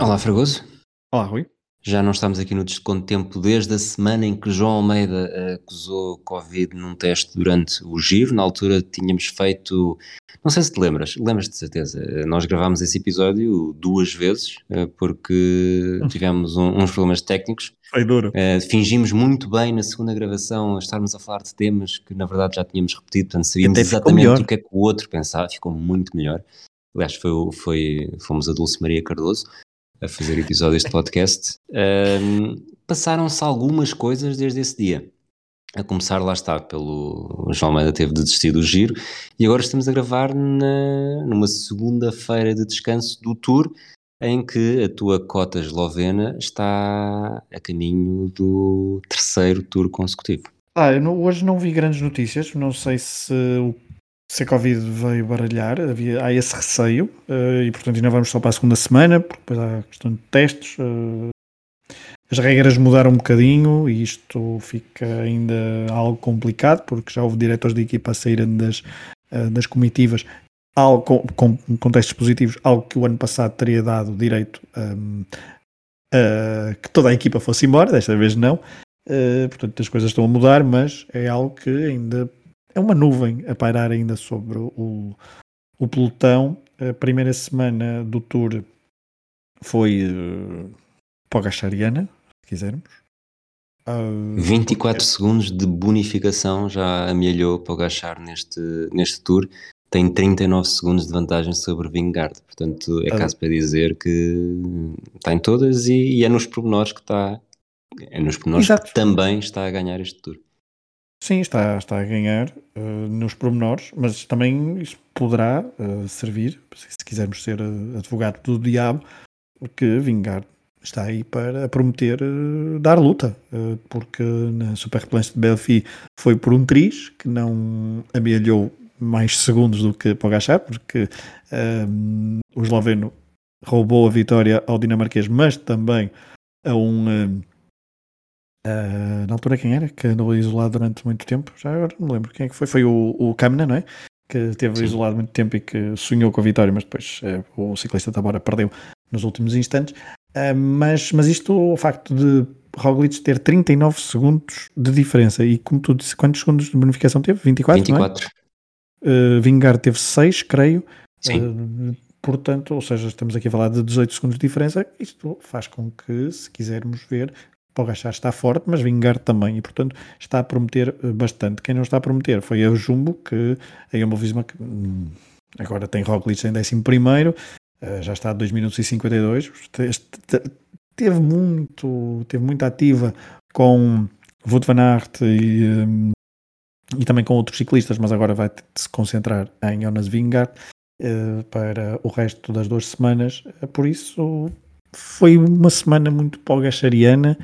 Olá, Fragoso. Olá, Rui. Já não estamos aqui no desconto de tempo desde a semana em que João Almeida eh, acusou Covid num teste durante o giro. Na altura tínhamos feito. Não sei se te lembras, lembras de certeza. Eh, Nós gravámos esse episódio duas vezes eh, porque tivemos um- uns problemas técnicos. Foi duro. Fingimos muito bem na segunda gravação estarmos a falar de temas que na verdade já tínhamos repetido, portanto sabíamos exatamente o que é que o outro pensava, ficou muito melhor. Aliás, foi, foi, fomos a Dulce Maria Cardoso a fazer episódios de podcast. Ahm, Passaram-se algumas coisas desde esse dia. A começar, lá está, pelo o João Almeida teve de desistir do giro e agora estamos a gravar na, numa segunda-feira de descanso do Tour em que a tua cota eslovena está a caminho do terceiro Tour consecutivo. Ah, não- hoje não vi grandes notícias. Não sei se, o- se a Covid veio baralhar. Havia, há esse receio. eh, e, portanto, ainda vamos só para a segunda semana, porque depois há a questão de testes. eh, as regras mudaram um bocadinho e isto fica ainda algo complicado, porque já houve diretores de equipa a saírem das, eh, das comitivas algo com, com contextos positivos, algo que o ano passado teria dado direito hum, a que toda a equipa fosse embora, desta vez não. Uh, portanto, as coisas estão a mudar, mas é algo que ainda é uma nuvem a pairar ainda sobre o, o pelotão. A primeira semana do Tour foi uh, Pogachariana, se quisermos. Uh, 24 segundos de bonificação já amealhou para o Gachar neste, neste Tour. Tem 39 segundos de vantagem sobre Vingard. Portanto, é Ah. caso para dizer que está em todas e, e é nos pormenores que está. É nos pormenores Exato. que também está a ganhar este Tour. Sim, está, está a ganhar uh, nos pormenores, mas também isso poderá uh, servir, se quisermos ser uh, advogado do diabo, que Vingard está aí para prometer dar luta, porque na Super Replance de Belfi foi por um triz que não amealhou mais segundos do que Pogachar, porque um, o esloveno roubou a vitória ao dinamarquês, mas também a um. Ah, na altura quem era? Que andou isolado durante muito tempo. Já agora não me lembro quem é que foi. Foi o, o Kamna, não é? Que esteve Sim. isolado muito tempo e que sonhou com a vitória, mas depois eh, o ciclista Tabora perdeu nos últimos instantes. Ah, mas, mas isto, o facto de Roglic ter 39 segundos de diferença e como tu disse, quantos segundos de bonificação teve? 24, não é? 24. Uh, Vingard teve 6, creio. Sim. Uh, portanto, ou seja, estamos aqui a falar de 18 segundos de diferença. Isto faz com que, se quisermos ver, Pogachar está forte, mas Vingard também. E, portanto, está a prometer uh, bastante. Quem não está a prometer foi a Jumbo, que a Visma que, hum, agora tem Roglic em 11 primeiro, uh, já está a 2 minutos e 52. Este- te- Teve muito, teve muito ativa com Wout van Aert e, hum, e também com outros ciclistas, mas agora vai se concentrar em Jonas Vingard eh, para o resto das duas semanas. Eh, Por isso, foi uma semana muito pogachariana,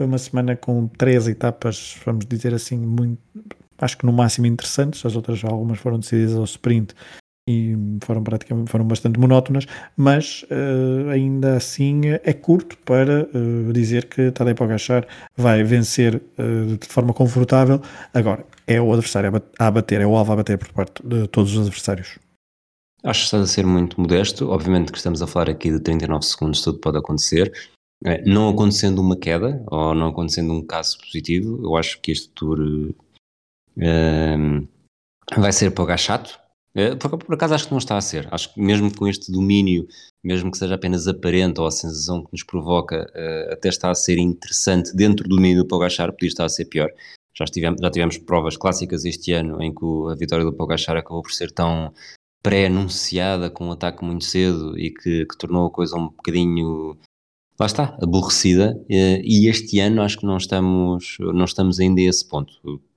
foi uma semana com três etapas, vamos dizer assim, muito, acho que no máximo interessantes, as outras algumas foram decididas ao sprint e foram praticamente foram bastante monótonas, mas eh, ainda assim é curto para eh, dizer que Tadej Pogacar vai vencer eh, de forma confortável. Agora, é o adversário a bater, é o alvo a bater por parte de todos os adversários. Acho que estás a ser muito modesto. Obviamente que estamos a falar aqui de 39 segundos, tudo pode acontecer. Eh, Não acontecendo uma queda ou não acontecendo um caso positivo, eu acho que este tour eh, vai ser para o chato. Eh, Por, por acaso acho que não está a ser. Acho que mesmo com este domínio, mesmo que seja apenas aparente ou a sensação que nos provoca, eh, até está a ser interessante dentro do domínio do Pogachar, podia estar a ser pior. Já tivemos, já tivemos provas clássicas este ano em que a vitória do Pogachar acabou por ser tão pré-anunciada com um ataque muito cedo e que, que tornou a coisa um bocadinho lá está, aborrecida eh, e este ano acho que não estamos não estamos ainda a esse ponto.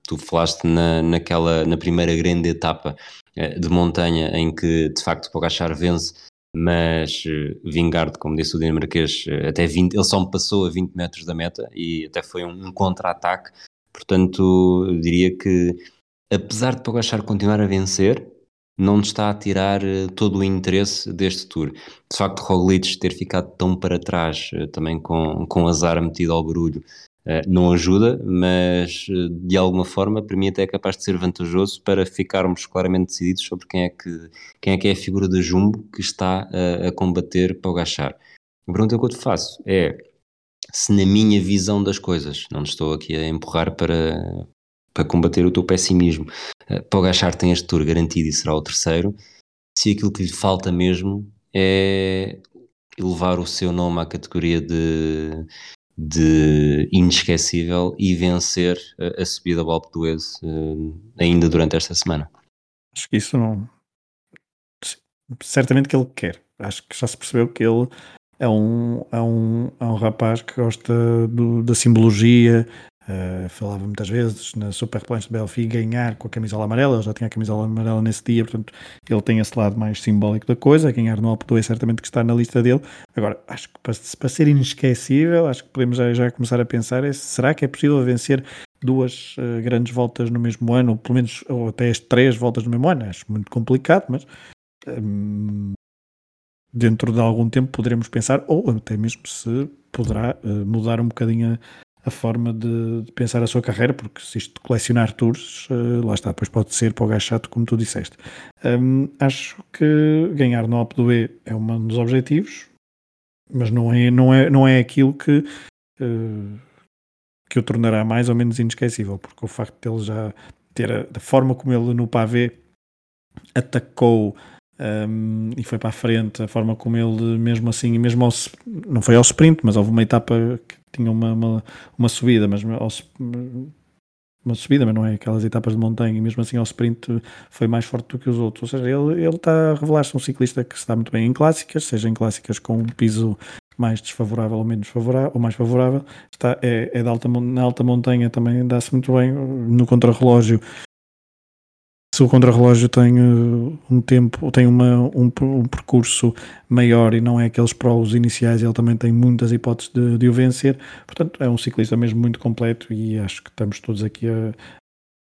Tu falaste na, naquela na primeira grande etapa eh, de montanha em que de facto o Pogacar vence mas eh, Vingard, como disse o dinamarquês até 20, ele só me passou a 20 metros da meta e até foi um, contra-ataque. Portanto eu diria que apesar de Pogacar continuar a vencer não nos está a tirar eh, todo o interesse deste Tour. De facto, Roglic ter ficado tão para trás, eh, também com, com azar metido ao barulho, eh, não ajuda, mas de alguma forma, para mim até é capaz de ser vantajoso para ficarmos claramente decididos sobre quem é que, quem é, que é a figura da Jumbo que está eh, a combater Pogacar. A pergunta que eu te faço é se na minha visão das coisas, não estou aqui a empurrar para, para combater o teu pessimismo, uh, Pogachar tem este tour garantido e será o terceiro, se aquilo que lhe falta mesmo é elevar o seu nome à categoria de, de inesquecível e vencer a, a subida ao Alpe d'Huez uh, ainda durante esta semana. Acho que isso não. Certamente que ele quer. Acho que já se percebeu que ele é um, é um, é um rapaz que gosta do, da simbologia. Uh, falava muitas vezes na Super Planche de Belfi ganhar com a camisola amarela. Ele já tinha a camisola amarela nesse dia, portanto, ele tem esse lado mais simbólico da coisa. Ganhar no Alpe d'Huez, certamente que está na lista dele. Agora, acho que para, para ser inesquecível, acho que podemos já, já começar a pensar: é, será que é possível vencer duas uh, grandes voltas no mesmo ano, ou pelo menos ou até as três voltas no mesmo ano? Acho muito complicado, mas. Um, dentro de algum tempo poderemos pensar, ou até mesmo se poderá uh, mudar um bocadinho a, forma de, de, pensar a sua carreira, porque se isto colecionar tours, uh, lá está, depois pode ser para o gajo chato, como tu disseste. Um, acho que ganhar no Alpe do E é um dos objetivos, mas não é, não é, não é aquilo que, uh, que o tornará mais ou menos inesquecível, porque o facto de ele já ter a, da forma como ele no pavê atacou um, e foi para a frente. A forma como ele, mesmo assim, mesmo ao, não foi ao sprint, mas houve uma etapa que tinha uma, uma, uma subida, mas ao, uma subida, mas não é aquelas etapas de montanha, e mesmo assim ao sprint foi mais forte do que os outros. Ou seja, ele, ele está a revelar-se um ciclista que está muito bem em clássicas, seja em clássicas com um piso mais desfavorável ou menos favorável, ou mais favorável, está, é, é de alta, na alta montanha também dá-se muito bem, no contrarrelógio se o contrarrelógio tem uh, um tempo, tem uma, um, um, percurso maior e não é aqueles pros iniciais, ele também tem muitas hipóteses de, de, o vencer. Portanto, é um ciclista mesmo muito completo e acho que estamos todos aqui a,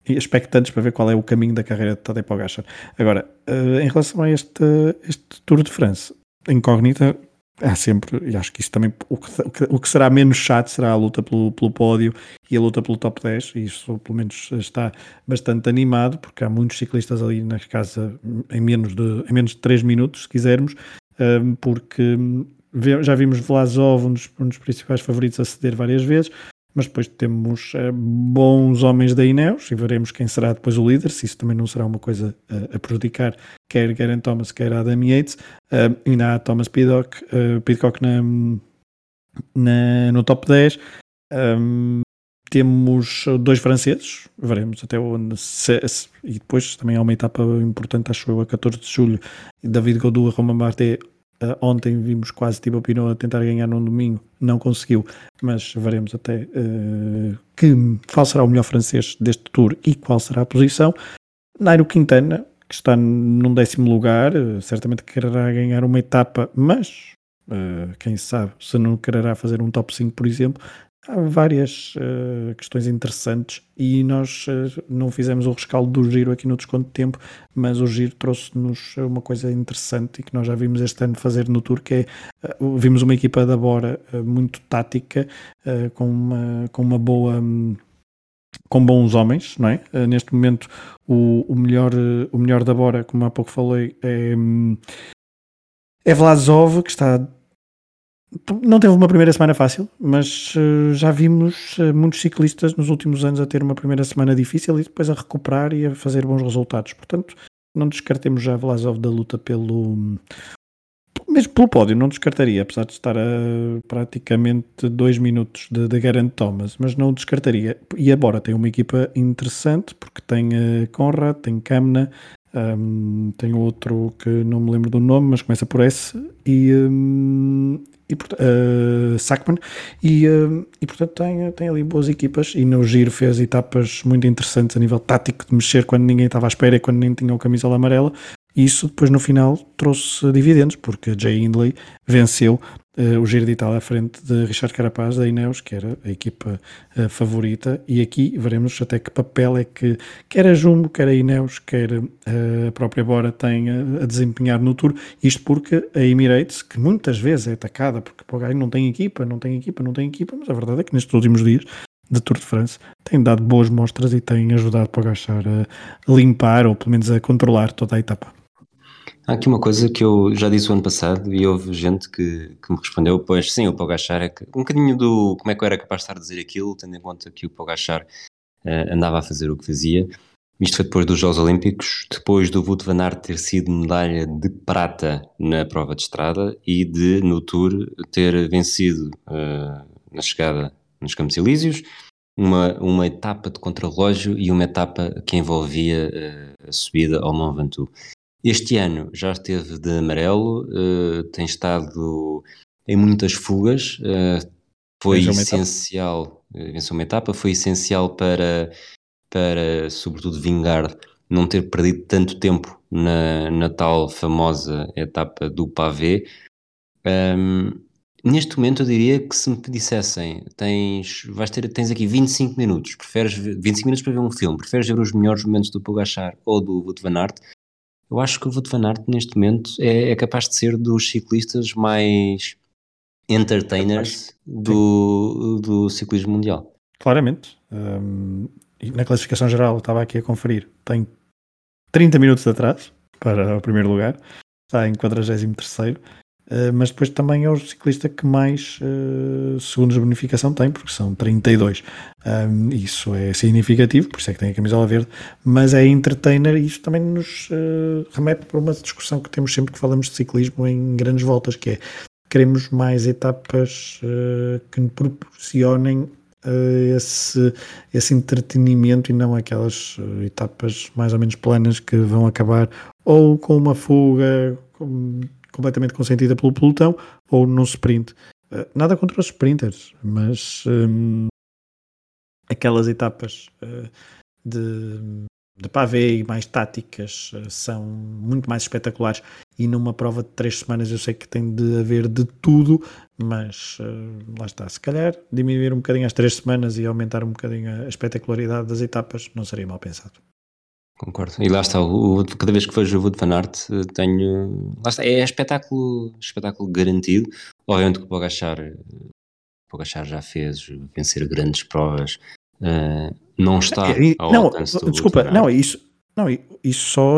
expectantes para ver qual é o caminho da carreira de Tadej Pogacar. Agora, uh, em relação a este, este Tour de France, incógnita, há sempre, e acho que isso também, o que, o que será menos chato será a luta pelo, pelo pódio e a luta pelo top 10, e isso pelo menos está bastante animado, porque há muitos ciclistas ali na casa em menos de, em menos de 3 minutos, se quisermos, hum, porque já vimos Vlasov, um dos, um dos principais favoritos, a ceder várias vezes, mas depois temos uh, bons homens da Ineos e veremos quem será depois o líder, se isso também não será uma coisa uh, a prejudicar quer Garen Thomas, quer Adam Yates, uh, ainda há Thomas Pidcock, Pidcock na, na, no top 10, um, temos dois franceses, veremos até onde se, se, e depois também há uma etapa importante, acho eu, a 14 de julho, David Godou, Romain Bardet Uh, ontem vimos quase tipo Pinot a tentar ganhar num domingo, não conseguiu, mas veremos até uh, que, qual será o melhor francês deste tour e qual será a posição. Nairo Quintana, que está num décimo lugar, uh, certamente quererá ganhar uma etapa, mas quem sabe se não quererá fazer um top 5, por exemplo, há várias uh, questões interessantes e nós uh, não fizemos o rescaldo do giro aqui no desconto de tempo, mas o giro trouxe-nos uma coisa interessante e que nós já vimos este ano fazer no Tour, que é, uh, vimos uma equipa da Bora muito tática, com, uma, com uma boa... Um, com bons homens, não é? neste momento o, o, melhor, o melhor da Bora, como há pouco falei, é, hum, é Vlasov, que está não teve uma primeira semana fácil, mas uh, já vimos uh, muitos ciclistas nos últimos anos a ter uma primeira semana difícil e depois a recuperar e a fazer bons resultados. Portanto, não descartemos já Vlasov da luta pelo. Mesmo pelo pódio, não descartaria, apesar de estar a praticamente dois minutos de, de Garant Thomas, mas não descartaria. E agora tem uma equipa interessante, porque tem uh, Conrad, tem Kamna, um, tem outro que não me lembro do nome, mas começa por S, e, um, e uh, Sackman. E, uh, e portanto tem, tem ali boas equipas. E no giro fez etapas muito interessantes a nível tático de mexer quando ninguém estava à espera e quando nem tinha o camisola amarela. E isso depois no final trouxe dividendos porque Jay Hindley venceu uh, o Giro de Itália à frente de Richard Carapaz da Ineos, que era a equipa uh, favorita, e aqui veremos até que papel é que quer a Jumbo, quer a Ineos, quer uh, a própria Bora tem a, a, desempenhar no Tour, isto porque a Emirates, que muitas vezes é atacada porque Pogacar não tem equipa, não tem equipa, não tem equipa, mas a verdade é que nestes últimos dias de Tour de France tem dado boas mostras e tem ajudado Pogacar a limpar ou pelo menos a controlar toda a etapa. Há aqui uma coisa que eu já disse o ano passado e houve gente que, que me respondeu, pois sim, o Pogachar é que, um bocadinho do como é que eu era capaz de estar a dizer aquilo, tendo em conta que o Pogachar uh, andava a fazer o que fazia. Isto foi depois dos Jogos Olímpicos, depois do Wout van Aert ter sido medalha de prata na prova de estrada e de, no Tour, ter vencido uh, na chegada nos Campos Elíseos, uma, uma etapa de contrarrelógio e uma etapa que envolvia uh, a subida ao Mont Ventoux. Este ano já esteve de amarelo, uh, tem estado em muitas fugas, uh, foi essencial, uh, venceu uma etapa, foi essencial para, para, sobretudo, vingar não ter perdido tanto tempo na, na tal famosa etapa do pavé. Um, neste momento eu diria que se me dissessem tens, vais ter, tens aqui 25 minutos, preferes 25 minutos para ver um filme, preferes ver os melhores momentos do Pogachar ou do Wout van Aert, eu acho que o Wout van Aert neste momento é, é capaz de ser dos ciclistas mais entertainers do, do ciclismo mundial. Claramente. Um, na classificação geral, estava aqui a conferir, tem 30 minutos atrás para o primeiro lugar, está em 43 Uh, mas depois também é o ciclista que mais uh, segundos de bonificação tem, porque são 32. Um, isso é significativo, por isso é que tem a camisola verde, mas é entertainer e isso também nos uh, remete para uma discussão que temos sempre que falamos de ciclismo em grandes voltas, que é queremos mais etapas que nos proporcionem esse, esse entretenimento e não aquelas etapas mais ou menos planas que vão acabar ou com uma fuga, com, completamente consentida pelo pelotão ou no sprint. Uh, nada contra os sprinters, mas um, aquelas etapas uh, de, de pavê e mais táticas uh, são muito mais espetaculares. E numa prova de três semanas eu sei que tem de haver de tudo, mas lá está. Se calhar diminuir um bocadinho as três semanas e aumentar um bocadinho a espetacularidade das etapas não seria mal pensado. Concordo. E lá está, o, cada vez que vejo o Wood Van Aert eh, tenho. Lá está, é espetáculo, espetáculo garantido. Obviamente que o Pogachar, Pogachar já fez vencer grandes provas, uh, não está é, ao não, alcance do Desculpa, não, isso, não, isso só,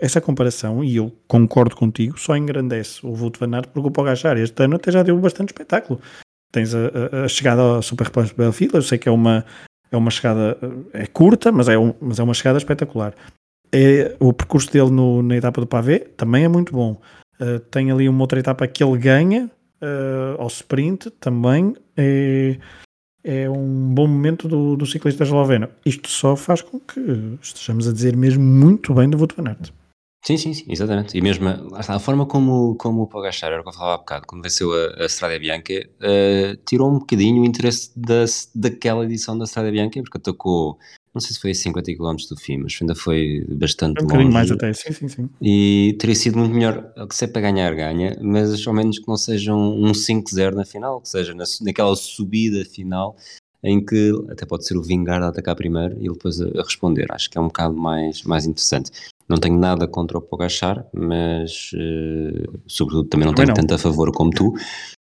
essa comparação, e eu concordo contigo, só engrandece o Wout Van Aert porque o Pogachar este ano até já deu bastante espetáculo. Tens a, a, a chegada ao Super Responsible eu sei que é uma, é uma chegada é curta, mas é, um, mas é uma chegada espetacular. É, o percurso dele no, na etapa do Pavé também é muito bom. Uh, tem ali uma outra etapa que ele ganha uh, ao sprint também. É, é um bom momento do, do ciclista esloveno. Isto só faz com que estejamos a dizer mesmo muito bem do Wout van. Sim, sim, sim, exatamente. E mesmo a, a forma como, como o Pogachar, era o que eu falava há bocado, quando venceu a, a Strada Bianca, uh, tirou um bocadinho o interesse da, daquela edição da Strada Bianca, porque atacou, não sei se foi a 50 km do fim, mas ainda foi bastante um longe. mais até, sim, sim, sim. E teria sido muito melhor, que se é para ganhar, ganha, mas ao menos que não seja um, um 5-0 na final, que seja na, naquela subida final, em que até pode ser o Vingar a atacar primeiro e ele depois a, a responder. Acho que é um bocado mais, mais interessante. Não tenho nada contra o Pogachar, mas uh, sobretudo também não tenho não. tanto a favor como tu,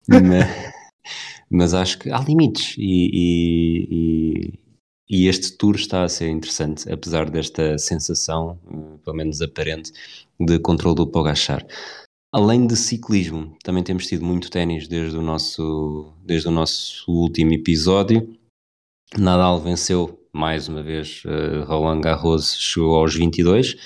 mas, mas, acho que há limites e, e, e, este tour está a ser interessante, apesar desta sensação, pelo menos aparente, de controle do Pogachar. Além de ciclismo, também temos tido muito ténis desde o nosso, desde o nosso último episódio. Nadal venceu mais uma vez uh, Roland Garros, chegou aos 22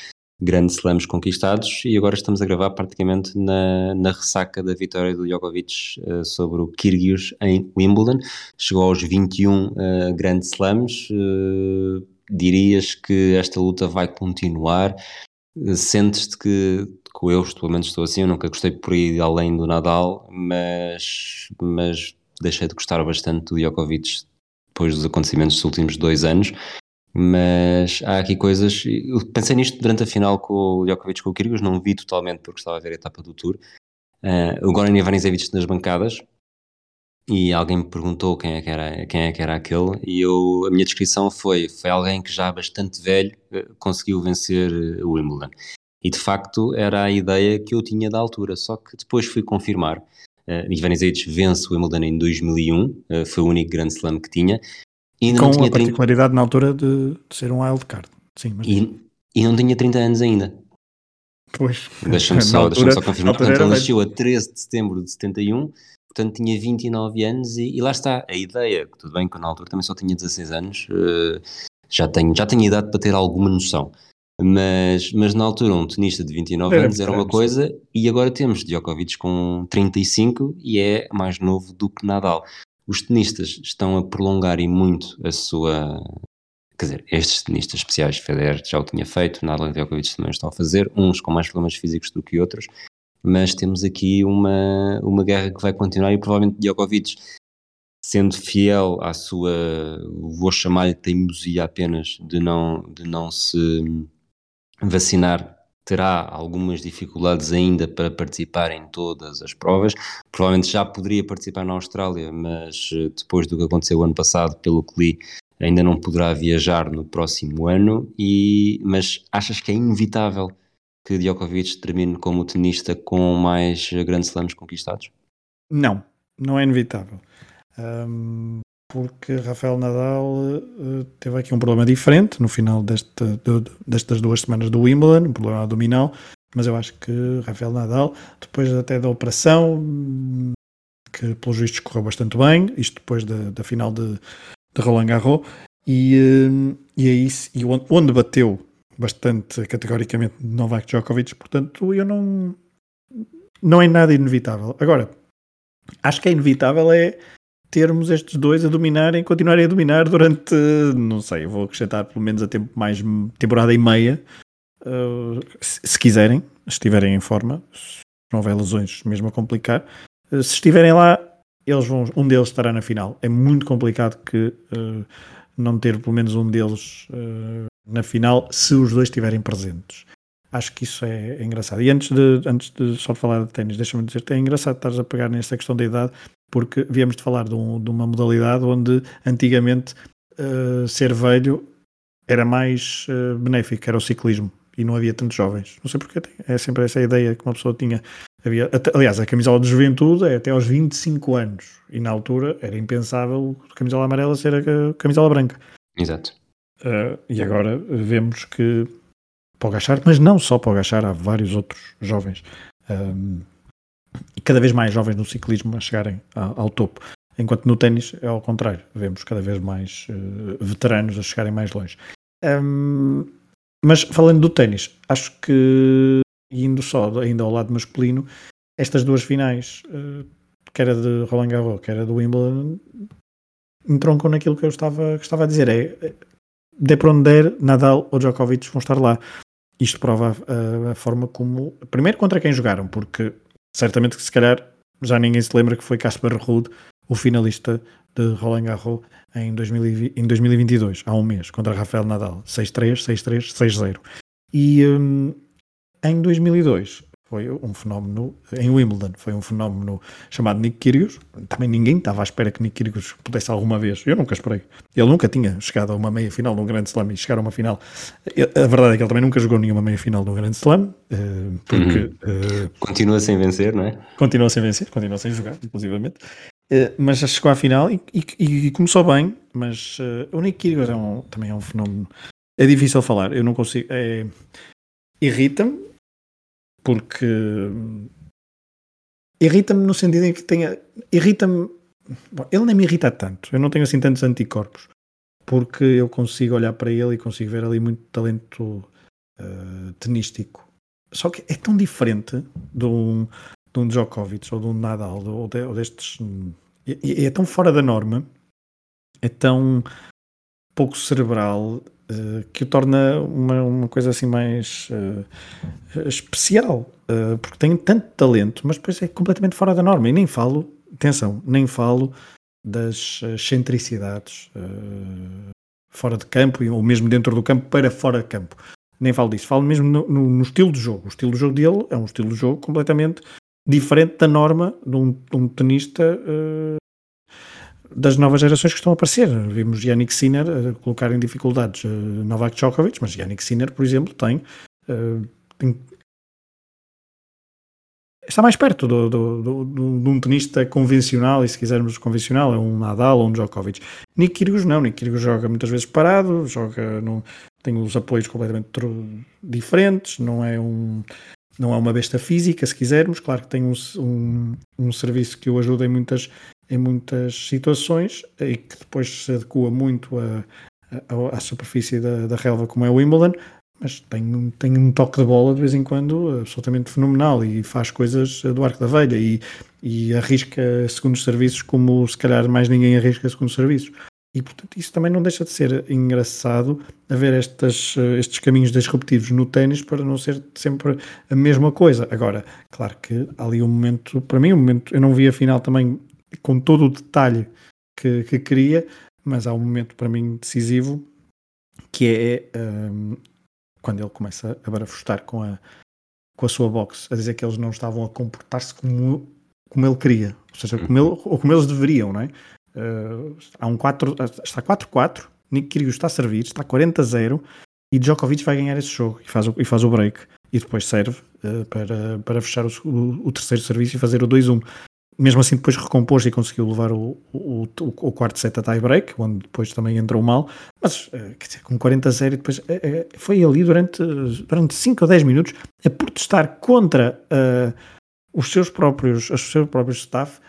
grandes slams conquistados e agora estamos a gravar praticamente na, na ressaca da vitória do Djokovic uh, sobre o Kyrgios em Wimbledon. Chegou aos 21 uh, eh, grandes slams. Uh, dirias que esta luta vai continuar? Sentes-te que, que eu, pelo menos estou assim, eu nunca gostei por ir além do Nadal, mas, mas deixei de gostar bastante do Djokovic depois dos acontecimentos dos últimos dois anos mas há aqui coisas. Eu pensei nisto durante a final com o Djokovic com o Kyrgios, não vi totalmente porque estava a ver a etapa do Tour. Uh, o Goran Ivanisevic nas bancadas e alguém me perguntou quem é que era, quem é que era aquele e eu, a minha descrição foi foi alguém que já bastante velho eh, conseguiu vencer eh, o Wimbledon e de facto era a ideia que eu tinha da altura só que depois fui confirmar uh, Ivanisevic vence o Wimbledon em 2001 uh, foi o único grande slam que tinha e Com a particularidade 30... na altura de, de, ser um wild card. Sim, mas... e, e não tinha 30 anos ainda. Pois. Deixa-me só, deixa só confirmar. Portanto, ele nasceu a 13 de setembro de 71, portanto tinha 29 anos e, e lá está. A ideia, tudo bem que na altura também só tinha 16 anos, uh, já, tenho, já tenho idade para ter alguma noção. Mas, mas na altura um tenista de 29 era anos era uma coisa e agora temos Djokovic com 35 e é mais novo do que Nadal. Os tenistas estão a prolongar e muito a sua... Quer dizer, estes tenistas especiais, Federer já o tinha feito, Nadal e Djokovic também estão a fazer, uns com mais problemas físicos do que outros, mas temos aqui uma, uma guerra que vai continuar e provavelmente Djokovic sendo fiel à sua, vou chamar-lhe teimosia apenas, de não, de não se vacinar terá algumas dificuldades ainda para participar em todas as provas. Provavelmente já poderia participar na Austrália, mas eh, depois do que aconteceu ano passado, pelo que li, ainda não poderá viajar no próximo ano. E, mas achas que é inevitável que Djokovic termine como tenista com mais grandes slams conquistados? Não, não é inevitável. Um, porque Rafael Nadal uh, teve aqui um problema diferente no final deste, de, destas duas semanas do Wimbledon, um problema abdominal, mas eu acho que Rafael Nadal, depois até da operação, que pelos vistos correu bastante bem, isto depois da, da final de, de Roland Garros, e, uh, e aí e onde, onde bateu bastante categoricamente Novak Djokovic, portanto eu não não é nada inevitável. Agora, acho que é inevitável é termos estes dois a dominarem, continuarem a dominar durante, não sei, vou acrescentar pelo menos a tempo mais temporada e meia, uh, se, se, quiserem, estiverem em forma, se não houver lesões mesmo a complicar, uh, se estiverem lá, eles vão, um deles estará na final. É muito complicado que uh, não ter pelo menos um deles na final, se os dois estiverem presentes. Acho que isso é, é, engraçado. E antes de, antes de só falar de ténis, deixa-me dizer é engraçado estar a pegar nesta questão da idade, porque viemos de falar de, um, de uma modalidade onde antigamente uh, ser velho era mais uh, benéfico, era o ciclismo, e não havia tantos jovens. Não sei porque, é sempre essa ideia que uma pessoa tinha. Havia, aliás, a camisola de juventude é até aos 25 anos, e na altura era impensável a camisola amarela ser a camisola branca. Exato. Uh, e agora vemos que para o Gachar, mas não só para o Gachar, há vários outros jovens. Um, e cada vez mais jovens no ciclismo a chegarem ao, ao topo. Enquanto no ténis é ao contrário, vemos cada vez mais uh, veteranos a chegarem mais longe. Um, mas falando do ténis, acho que indo só ainda ao lado masculino, estas duas finais, uh, quer a de Roland Garros, quer a do Wimbledon, entroncam naquilo que eu estava, que estava a dizer. É, é de der, Nadal ou Djokovic vão estar lá. Isto prova a, a, forma como. Primeiro, contra quem jogaram, porque certamente que se calhar já ninguém se lembra que foi Casper Ruud o finalista de Roland Garros em, 2020, em 2022, há um mês, contra Rafael Nadal. 6-3, 6-3, 6-0. E um, em 2002 foi um fenómeno em Wimbledon, foi um fenómeno chamado Nick Kyrgios. Também ninguém estava à espera que Nick Kyrgios pudesse alguma vez. Eu nunca esperei. Ele nunca tinha chegado a uma meia final num grande slam e chegar a uma final. A verdade é que ele também nunca jogou nenhuma meia final num grande slam, eh, porque uhum. uh, continua sem vencer, não é? Continua sem vencer, continua sem jogar, inclusivamente. Uh, mas já chegou à final e, e, e começou bem. Mas uh, o Nick Kyrgios é um, também é um fenómeno. É difícil falar. Eu não consigo. É, Irrita-me porque irrita-me no sentido em que tenha. Irrita-me. Ele nem me irrita tanto, eu não tenho assim tantos anticorpos, porque eu consigo olhar para ele e consigo ver ali muito talento uh, tenístico. Só que é tão diferente de um, de um Djokovic ou de um Nadal ou, de, ou destes. É, é tão fora da norma, é tão pouco cerebral uh, que o torna uma, uma coisa assim mais uh, especial, uh, porque tem tanto talento, mas depois é completamente fora da norma. E nem falo, atenção, nem falo das excentricidades fora de campo ou mesmo dentro do campo para fora de campo. Nem falo disso, falo mesmo no, no, no estilo de jogo. O estilo de jogo dele é um estilo de jogo completamente diferente da norma de um, de um tenista das novas gerações que estão a aparecer. Vimos Yannick Sinner uh, colocar em dificuldades uh, Novak Djokovic, mas Yannick Sinner, por exemplo, tem, uh, tem está mais perto do, do, do, do, de um tenista convencional, e se quisermos convencional, é um Nadal ou um Djokovic. Nick Kyrgios não, Nick Kyrgios joga muitas vezes parado, joga no, tem os apoios completamente diferentes, não é um não é uma besta física, se quisermos, claro que tem um, um, um serviço que o ajuda em muitas, em muitas situações e que depois se adequa muito a, a, à superfície da, da relva, como é o Wimbledon, mas tem, tem um toque de bola de vez em quando absolutamente fenomenal e faz coisas do arco da velha e, e arrisca segundos serviços como se calhar mais ninguém arrisca segundos serviços. E portanto isso também não deixa de ser engraçado haver estas, estes caminhos disruptivos no ténis para não ser sempre a mesma coisa. Agora, claro que ali um momento, para mim, um momento, eu não vi a final também com todo o detalhe que, que queria, mas há um momento para mim decisivo que é um, quando ele começa a barafustar com a, com a sua box, a dizer que eles não estavam a comportar-se como, como ele queria, ou seja, como, ele, ou como eles deveriam, não é? Uh, há um 4, está 4-4, Nick Kyrgios está a servir, está 40-0 e Djokovic vai ganhar esse jogo e faz o, e faz o break. E depois serve uh, para, para fechar o, o, o, terceiro serviço e fazer o 2-1 mesmo assim depois recompôs e conseguiu levar o, o, o, quarto set a tie break, onde depois também entrou mal, mas eh, dizer, com 40 a 0 depois eh, eh, foi ali durante, durante 5 ou 10 minutos a protestar contra uh, os seus próprios, os seus próprios staff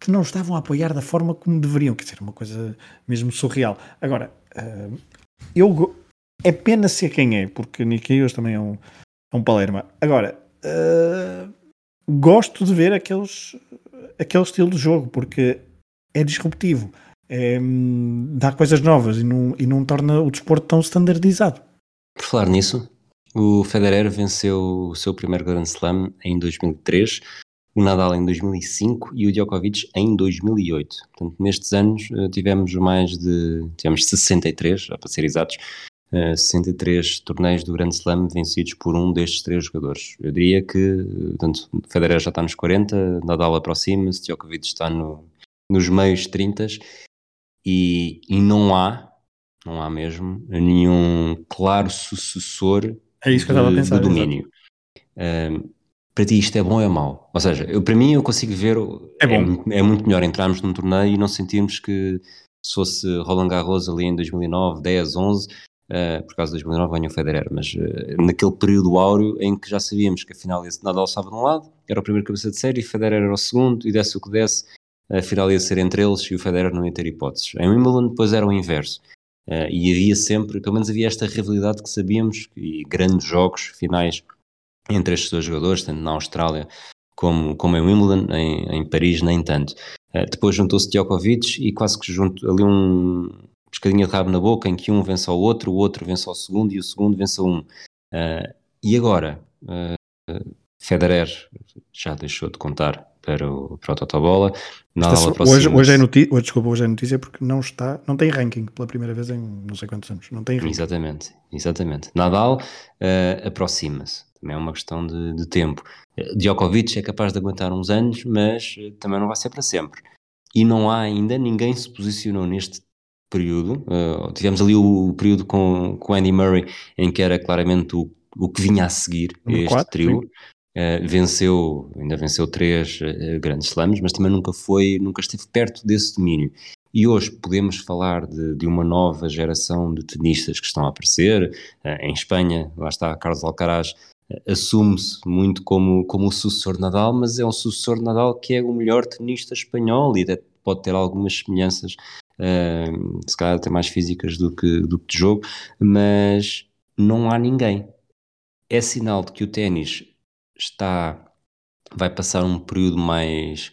que não estavam a apoiar da forma como deveriam, quer dizer, uma coisa mesmo surreal. Agora, uh, eu é pena ser quem é, porque Hughes também é um, é um palerma. Agora, uh, gosto de ver aqueles aquele estilo de jogo, porque é disruptivo, é, dá coisas novas e não, e não torna o desporto tão standardizado. Por falar nisso, o Federer venceu o seu primeiro Grand Slam em 2003, o Nadal em 2005 e o Djokovic em 2008. Portanto, nestes anos eh, tivemos mais de tivemos 63, para ser exatos, 63 eh, torneios do Grand Slam vencidos por um destes três jogadores. Eu diria que, portanto, Federer já está nos 40, Nadal aproxima-se, Djokovic está no, nos meios 30 e, e não há, não há mesmo, nenhum claro sucessor é isso que de, eu pensar, do domínio. Uh, para ti isto é bom ou é mau? Ou seja, eu, para mim eu consigo ver, é, bom. é, é muito melhor entrarmos num torneio e não sentirmos que se fosse Roland Garros ali em 2009, 10, 11, Uh, por causa de 2009 ganhou o Federer, mas uh, naquele período áureo em que já sabíamos que a final ia Nadal estava de um lado, era o primeiro cabeça de série, Federer era o segundo, e desse o que desse, a final ia ser entre eles e o Federer não ia ter hipóteses. Em Wimbledon depois era o inverso, uh, e havia sempre, pelo menos havia esta rivalidade que sabíamos, e grandes jogos finais entre estes dois jogadores, tanto na Austrália como, como em Wimbledon, em, em Paris nem tanto. depois juntou-se Djokovic e quase que junto ali um, pescadinha de rabo na boca, em que um vence ao outro, o outro vence ao segundo e o segundo vence a um. Uh, e agora, uh, Federer já deixou de contar para o, para o Totobola. hoje, hoje, é notícia, hoje, desculpa, hoje é notícia porque não está, não tem ranking pela primeira vez em não sei quantos anos. Não tem ranking. Exatamente, exatamente. Nadal uh, aproxima-se. Também é uma questão de, de tempo. Djokovic é capaz de aguentar uns anos, mas também não vai ser para sempre. E não há ainda, ninguém se posicionou neste período. Uh, tivemos ali o, período com, com Andy Murray, em que era claramente o, o que vinha a seguir este quatro, trio. Uh, venceu, ainda venceu três uh, grandes slams, mas também nunca foi, nunca esteve perto desse domínio. E hoje podemos falar de, de uma nova geração de tenistas que estão a aparecer. em Espanha, lá está Carlos Alcaraz, assume-se muito como, como o sucessor de Nadal, mas é um sucessor de Nadal que é o melhor tenista espanhol e até pode ter algumas semelhanças uh, se calhar até mais físicas do que, do que de jogo, mas não há ninguém. É sinal de que o ténis está, vai passar um período mais,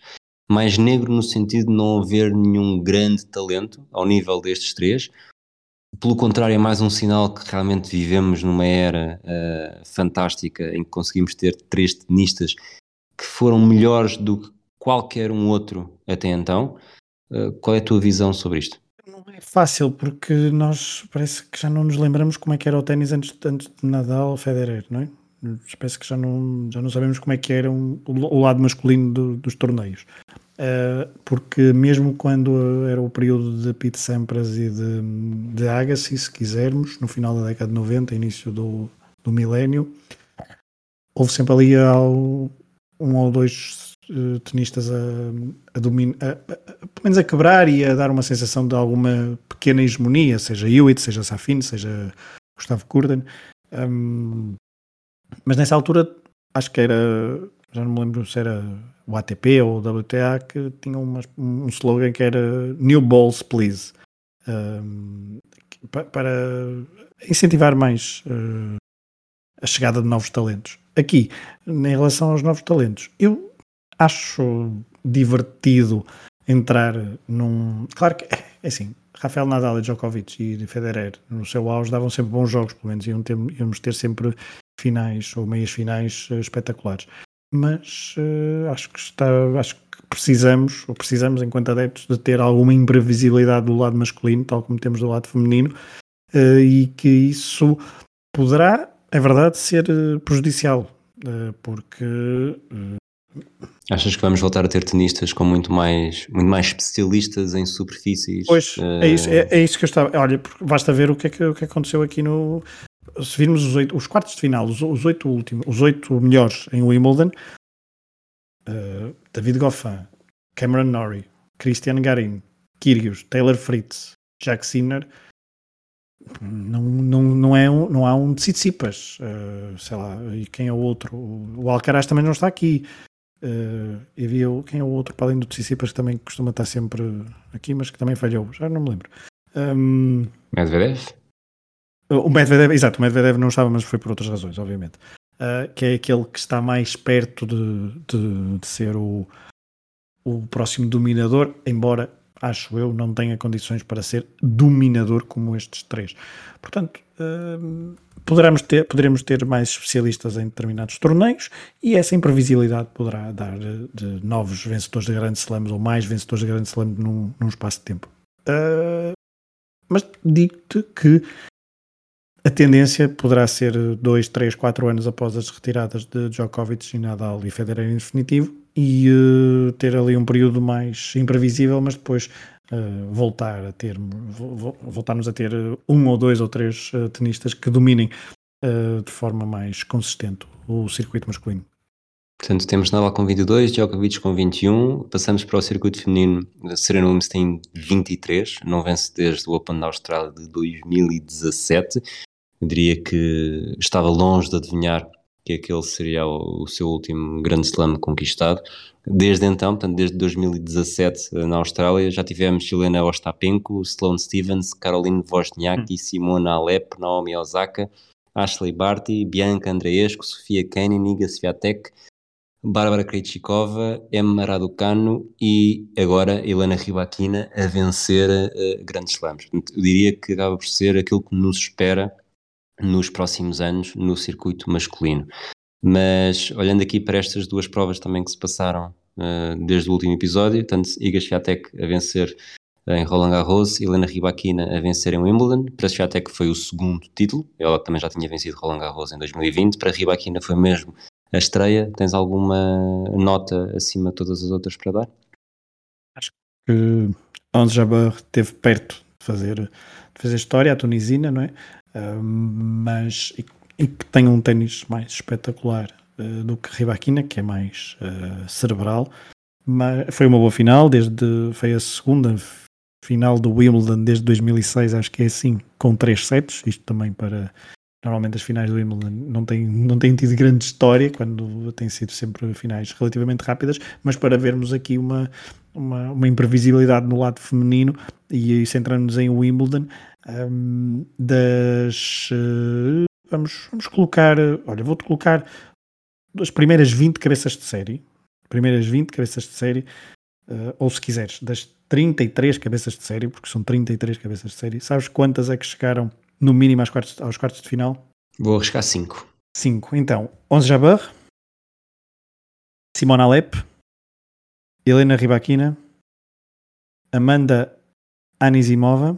mais negro no sentido de não haver nenhum grande talento ao nível destes três. Pelo contrário, é mais um sinal que realmente vivemos numa era uh, fantástica em que conseguimos ter três tenistas que foram melhores do que qualquer um outro até então. Eh, qual é a tua visão sobre isto? Não é fácil, porque nós parece que já não nos lembramos como é que era o ténis antes, antes de Nadal Federer, não é? Parece que já não, já não sabemos como é que era um, o lado masculino do, dos torneios. Uh, porque mesmo quando era o período de Pete Sampras e de, de Agassi, se quisermos, no final da década de 90, início do, do milénio, houve sempre ali ao, um ou dois uh, tenistas a, a dominar, pelo menos a quebrar e a dar uma sensação de alguma pequena hegemonia, seja Hewitt, seja Safin, seja Gustavo Kurden. Um, mas nessa altura acho que era, já não me lembro se era o ATP ou o WTA, que tinha uma, um slogan que era New Balls Please, um, para incentivar mais uh, a chegada de novos talentos. Aqui, em relação aos novos talentos, eu acho divertido entrar num. Claro que é assim, Rafael Nadal e Djokovic e Federer no seu auge davam sempre bons jogos, pelo menos iam ter, íamos ter sempre finais ou meias finais uh, espetaculares. Mas uh, acho que está, acho que precisamos, ou precisamos enquanto adeptos, de ter alguma imprevisibilidade do lado masculino, tal como temos do lado feminino, uh, e que isso poderá, é verdade, ser prejudicial, porque Achas que vamos voltar a ter tenistas com muito mais, muito mais especialistas em superfícies? Pois, uh... é, isso, é, é, isso que eu estava. Olha, basta ver o que é que, o que aconteceu aqui no. Se virmos os, oito, os quartos de final, os, os oito últimos, os oito melhores em Wimbledon, uh, David Goffin, Cameron Norrie, Christian Garin, Kyrgios, Taylor Fritz, Jack Sinner, não, não, não, é um, não há um de Tsitsipas, uh, sei lá, e quem é o outro? O Alcaraz também não está aqui. Uh, e havia quem é o outro para além do Tsitsipas que também costuma estar sempre aqui, mas que também falhou, já não me lembro. Um, Medvedev? O Medvedev, exato, o Medvedev não estava, mas foi por outras razões, obviamente. Uh, que é aquele que está mais perto de, de, de ser o, o próximo dominador, embora acho eu, não tenha condições para ser dominador como estes três. Portanto, poderemos, ter, poderemos ter mais especialistas em determinados torneios e essa imprevisibilidade poderá dar de, de novos vencedores de grandes slams ou mais vencedores de grandes slams num, num espaço de tempo. Uh, mas digo-te que a tendência poderá ser 2, 3, 4 anos após as retiradas de Djokovic e Nadal e Federer em definitivo e uh, ter ali um período mais imprevisível, mas depois uh, voltar a ter voltarmos a ter um ou dois ou três uh, tenistas que dominem de forma mais consistente o circuito masculino. Portanto, temos Nadal com 22, Djokovic com 21, passamos para o circuito feminino, Serena Williams tem 23, não vence desde o Open da Austrália de 2017, eu diria que estava longe de adivinhar que aquele seria o, o, seu último grande slam conquistado. Desde então, portanto, desde 2017 eh, na Austrália, já tivemos Helena Ostapenko, Sloane Stevens, Caroline Wozniacki, hum. Simona Alep, Naomi Osaka, Ashley Barty, Bianca Andreescu, Sofia Kenin, Iga Swiatek, Bárbara Krejcikova, Emma Raducanu e agora Helena Rybakina a vencer uh, grandes slams. eu diria que acaba por ser aquilo que nos espera nos próximos anos no circuito masculino. Mas olhando aqui para estas duas provas também que se passaram uh, desde o último episódio, tanto Iga Swiatek a vencer em Roland Garros, Helena Rybakina a vencer em Wimbledon. Para Swiatek foi o segundo título, ela também já tinha vencido Roland Garros em 2020. Para Rybakina foi mesmo a estreia. Tens alguma nota acima de todas as outras para dar? Acho que Ons Jabeur esteve perto de fazer, de fazer história, a tunisina, não é? mas e, que tem um ténis mais espetacular uh, do que Ribaquina, que é mais uh, cerebral. Mas foi uma boa final, desde foi a segunda final do Wimbledon desde 2006, acho que é assim, com três sets, isto também para normalmente as finais do Wimbledon não têm, não têm tido grande história, quando têm sido sempre finais relativamente rápidas, mas para vermos aqui uma, uma, uma imprevisibilidade no lado feminino e centrando-nos em Wimbledon, um, das. Uh, vamos, vamos colocar. Olha, vou-te colocar as primeiras 20 cabeças de série. Primeiras 20 cabeças de série. Uh, ou se quiseres, das 33 cabeças de série, porque são 33 cabeças de série, sabes quantas é que chegaram no mínimo aos quartos, aos quartos de final? Vou arriscar 5. 5. Então, 11 Jabeur, Simona Alep, Helena Ribaquina, Amanda Anisimova,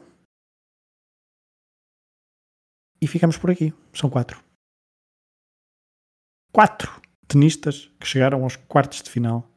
e ficamos por aqui. São quatro. Quatro tenistas que chegaram aos quartos de final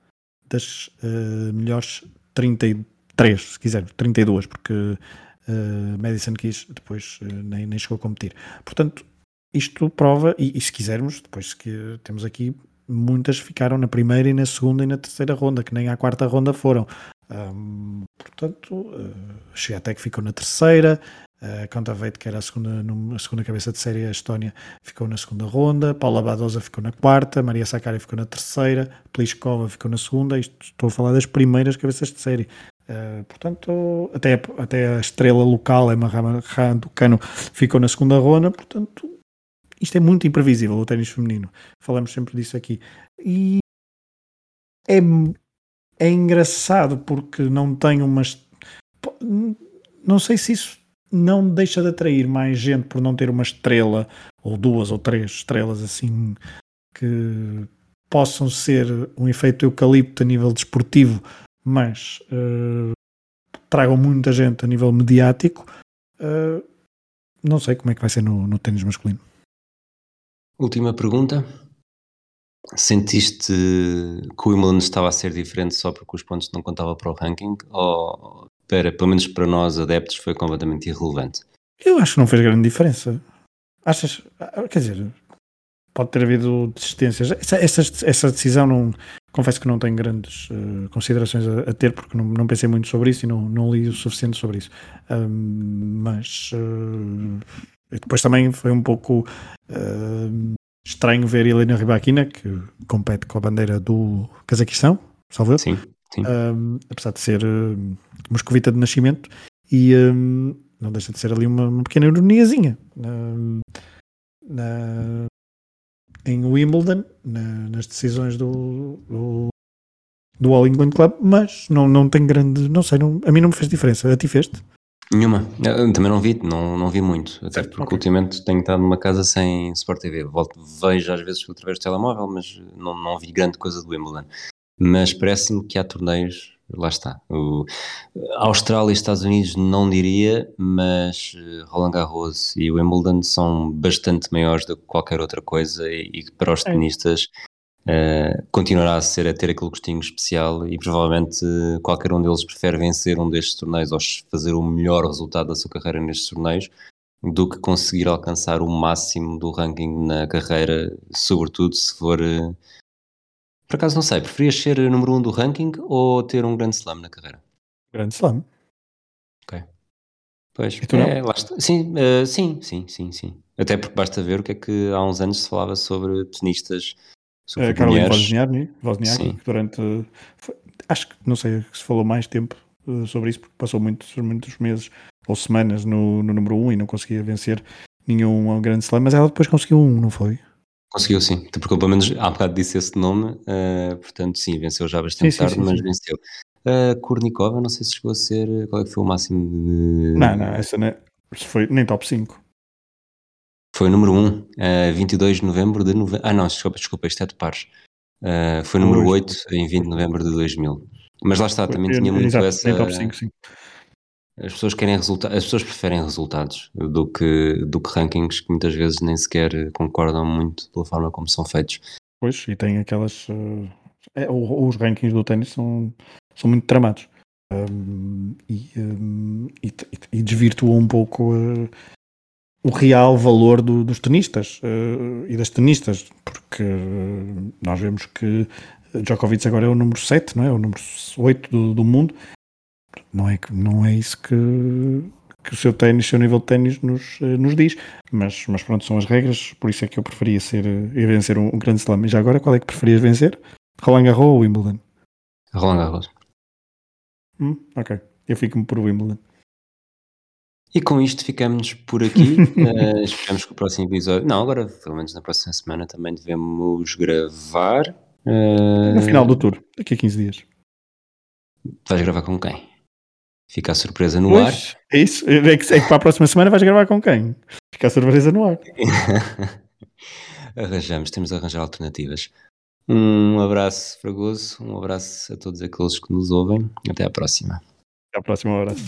das uh, melhores 33, se quiser, 32, porque uh, Madison Keys depois uh, nem, nem chegou a competir. Portanto, isto prova, e, e se quisermos, depois que temos aqui, muitas ficaram na primeira e na segunda e na terceira ronda, que nem à quarta ronda foram. Um, portanto, uh, que ficou na terceira, A Kontaveit, que era a segunda, a segunda cabeça de série, a Estónia, ficou na segunda ronda. Paula Badosa ficou na quarta. Maria Sakari ficou na terceira. Pliskova ficou na segunda. Isto, estou a falar das primeiras cabeças de série. Uh, portanto, até, até a estrela local, Emma Raducano, ficou na segunda ronda. Portanto, isto é muito imprevisível, o ténis feminino. Falamos sempre disso aqui. E é, é engraçado porque não tem umas. Não sei se isso não deixa de atrair mais gente por não ter uma estrela ou duas ou três estrelas assim que possam ser um efeito eucalipto a nível desportivo, mas uh, tragam muita gente a nível mediático. Uh, não sei como é que vai ser no, no ténis masculino. Última pergunta. Sentiste que o Wimbledon estava a ser diferente só porque os pontos não contavam para o ranking? Ou para, pelo menos para nós adeptos, foi completamente irrelevante. Eu acho que não fez grande diferença. Achas? Quer dizer, pode ter havido desistências. Essa, essa, essa decisão não. Confesso que não tenho grandes uh, considerações a, a, ter porque não, não, pensei muito sobre isso e não, não li o suficiente sobre isso. mas uh, depois também foi um pouco uh, estranho ver Helena Rybakina, que compete com a bandeira do Cazaquistão, salvo Sim. Um, apesar de ser uh, moscovita de nascimento, e um, não deixa de ser ali uma, uma pequena ironiazinha. Um, na, em Wimbledon, na, nas decisões do, do, do, All England Club, mas não, não tem grande, não sei, não, a mim não me fez diferença. A ti fez-te? Nenhuma, eu também não vi, não, não vi muito, até porque okay. ultimamente tenho estado numa casa sem Sport TV. Volto, vejo às vezes através do telemóvel, mas não, não vi grande coisa do Wimbledon mas parece-me que há torneios, lá está. O, Austrália e Estados Unidos não diria, mas eh, Roland Garros e Wimbledon são bastante maiores do que qualquer outra coisa e, e para os tenistas uh, continuará a ser a ter aquele gostinho especial e provavelmente qualquer um deles prefere vencer um destes torneios ou fazer o melhor resultado da sua carreira nestes torneios do que conseguir alcançar o máximo do ranking na carreira, sobretudo se for uh, por acaso não sei, preferias ser número 1 um do ranking ou ter um grande slam na carreira? Grande slam. Ok. Pois, é. Sim, uh, sim, sim, sim, sim. Até porque basta ver o que é que há uns anos se falava sobre tenistas sobre uh, Caroline Wozniacki, Wozniacki que durante, foi, acho que, não sei se falou mais tempo uh, sobre isso, porque passou muitos, muitos meses ou semanas no, no número 1 um e não conseguia vencer nenhum grande slam, mas ela depois conseguiu um, não foi? Conseguiu sim, porque pelo menos há bocado disse esse nome, uh, portanto sim, venceu já bastante sim, tarde, sim, sim, mas venceu. A uh, Kurnikova, não sei se chegou a ser, qual é que foi o máximo de... Não, não, essa não, foi nem top 5. Foi o número 1, uh, 22 de novembro de novembro, ah não, desculpa, desculpa, isto é de pares. Uh, foi número 8 em 20 de novembro de 2000. Mas lá está, também tinha muito Exato, essa... Top 5, sim. As pessoas querem resultados, as pessoas preferem resultados do que, do que rankings que muitas vezes nem sequer concordam muito pela forma como são feitos. Pois, e tem aquelas. Uh, é, os rankings do ténis são, são muito tramados. Um, e, um, e, e, desvirtuam um pouco uh, o real valor do, dos tenistas uh, e das tenistas, porque nós vemos que Djokovic agora é o número 7, não é? O número 8 do, do mundo não é, não é isso que, que o seu ténis, o seu nível de ténis nos, eh, nos diz. Mas, mas pronto, são as regras, por isso é que eu preferia ser e vencer um, um grande slam. E já agora, qual é que preferias vencer? Roland Garros ou Wimbledon? Roland Garros. Hum, ok, eu fico-me por Wimbledon. E com isto ficamos por aqui. uh, esperamos que o próximo episódio. Não, agora, pelo menos na próxima semana, também devemos gravar. Uh... No final do tour, daqui a 15 dias. Vais gravar com quem? Fica a surpresa no pois, ar. É isso. É que, é que para a próxima semana vais gravar com quem? Fica a surpresa no ar. Arranjamos, temos de arranjar alternativas. Um abraço, Fragoso. Um abraço a todos aqueles que nos ouvem. Até à próxima. Até à próxima, um abraço.